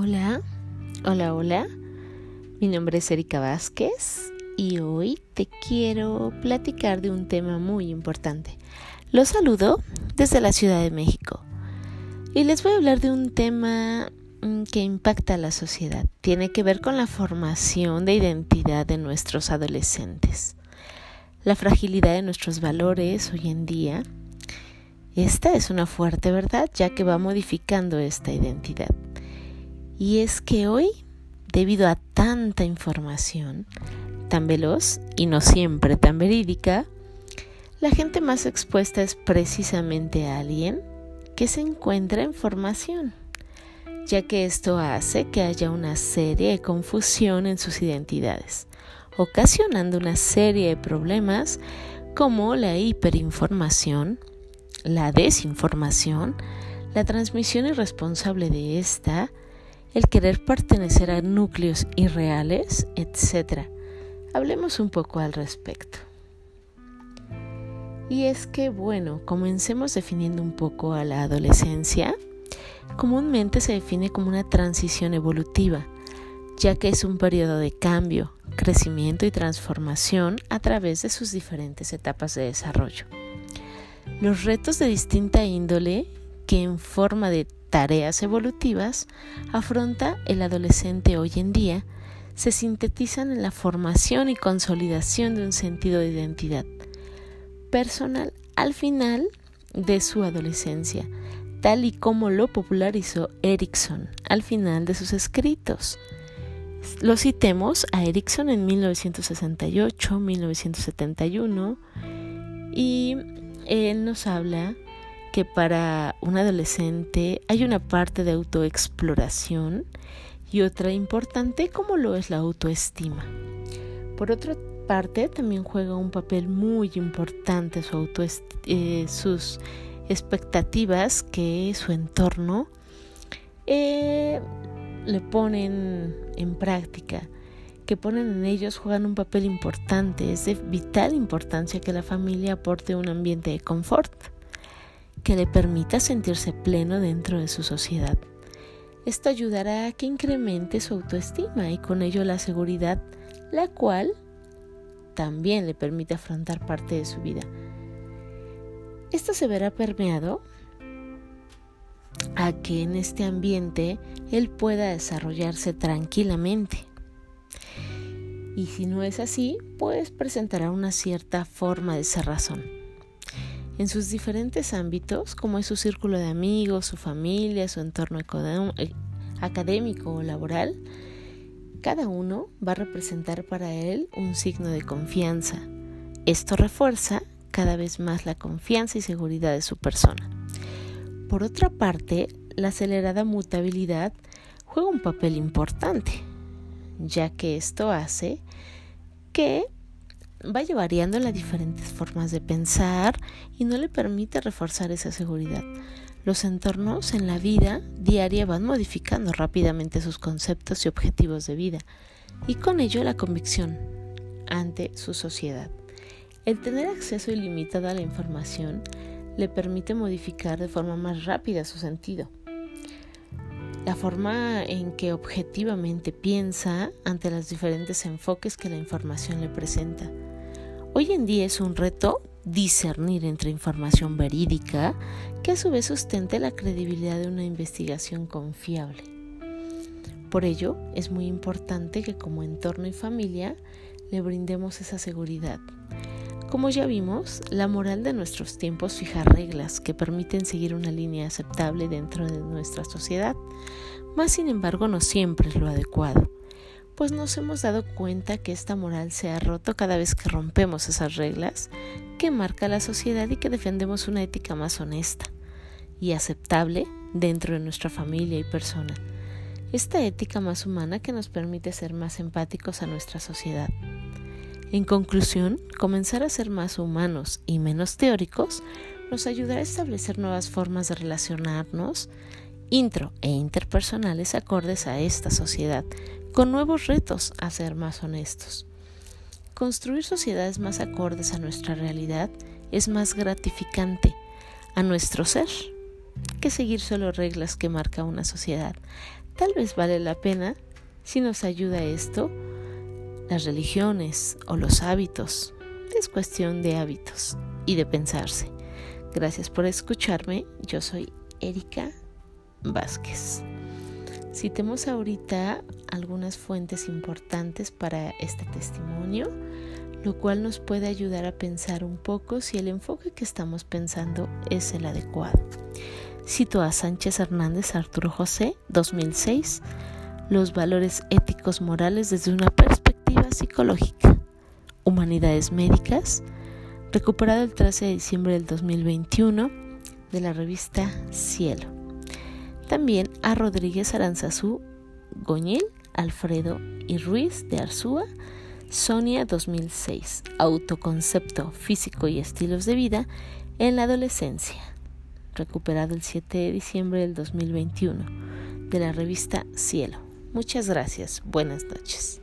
Hola, hola, hola. Mi nombre es Erika Vázquez y hoy te quiero platicar de un tema muy importante. Los saludo desde la Ciudad de México y les voy a hablar de un tema mm, que impacta a la sociedad. Tiene que ver con la formación de identidad de nuestros adolescentes. La fragilidad de nuestros valores hoy en día. Esta es una fuerte verdad ya que va modificando esta identidad. Y es que hoy, debido a tanta información, tan veloz y no siempre tan verídica, la gente más expuesta es precisamente alguien que se encuentra en formación, ya que esto hace que haya una serie de confusión en sus identidades, ocasionando una serie de problemas como la hiperinformación, la desinformación, la transmisión irresponsable de esta, el querer pertenecer a núcleos irreales, etc. Hablemos un poco al respecto. Y es que, bueno, comencemos definiendo un poco a la adolescencia. Comúnmente se define como una transición evolutiva, ya que es un periodo de cambio, crecimiento y transformación a través de sus diferentes etapas de desarrollo. Los retos de distinta índole que en forma de tareas evolutivas afronta el adolescente hoy en día se sintetizan en la formación y consolidación de un sentido de identidad personal al final de su adolescencia, tal y como lo popularizó Erickson al final de sus escritos. Lo citemos a Erickson en 1968, 1971 y él nos habla que para un adolescente hay una parte de autoexploración y otra importante como lo es la autoestima. Por otra parte, también juega un papel muy importante su eh, sus expectativas que su entorno eh, le ponen en práctica, que ponen en ellos, juegan un papel importante. Es de vital importancia que la familia aporte un ambiente de confort que le permita sentirse pleno dentro de su sociedad. Esto ayudará a que incremente su autoestima y con ello la seguridad, la cual también le permite afrontar parte de su vida. Esto se verá permeado a que en este ambiente él pueda desarrollarse tranquilamente. Y si no es así, pues presentará una cierta forma de razón en sus diferentes ámbitos, como es su círculo de amigos, su familia, su entorno eh, académico o laboral, cada uno va a representar para él un signo de confianza. Esto refuerza cada vez más la confianza y seguridad de su persona. Por otra parte, la acelerada mutabilidad juega un papel importante, ya que esto hace que vaya variando las diferentes formas de pensar y no le permite reforzar esa seguridad. Los entornos en la vida diaria van modificando rápidamente sus conceptos y objetivos de vida y con ello la convicción ante su sociedad. El tener acceso ilimitado a la información le permite modificar de forma más rápida su sentido. La forma en que objetivamente piensa ante los diferentes enfoques que la información le presenta Hoy en día es un reto discernir entre información verídica que a su vez sustente la credibilidad de una investigación confiable. Por ello, es muy importante que como entorno y familia le brindemos esa seguridad. Como ya vimos, la moral de nuestros tiempos fija reglas que permiten seguir una línea aceptable dentro de nuestra sociedad, más sin embargo no siempre es lo adecuado pues nos hemos dado cuenta que esta moral se ha roto cada vez que rompemos esas reglas que marca la sociedad y que defendemos una ética más honesta y aceptable dentro de nuestra familia y persona. Esta ética más humana que nos permite ser más empáticos a nuestra sociedad. En conclusión, comenzar a ser más humanos y menos teóricos nos ayudará a establecer nuevas formas de relacionarnos intro e interpersonales acordes a esta sociedad con nuevos retos a ser más honestos. Construir sociedades más acordes a nuestra realidad es más gratificante a nuestro ser que seguir solo reglas que marca una sociedad Tal vez vale la pena si nos ayuda esto, las religiones o los hábitos. Es cuestión de hábitos y de pensarse. Gracias por escucharme. Yo soy Erika Vázquez. Citemos ahorita algunas fuentes importantes para este testimonio, lo cual nos puede ayudar a pensar un poco si el enfoque que estamos pensando es el adecuado. Cito a Sánchez Hernández Arturo José, 2006, Los valores éticos morales desde una perspectiva psicológica, Humanidades Médicas, recuperado el 13 de diciembre del 2021 de la revista Cielo. También a Rodríguez Aranzazú Goñel, Alfredo y Ruiz de Arzúa, Sonia 2006, Autoconcepto físico y estilos de vida en la adolescencia, recuperado el 7 de diciembre del 2021, de la revista Cielo. Muchas gracias, buenas noches.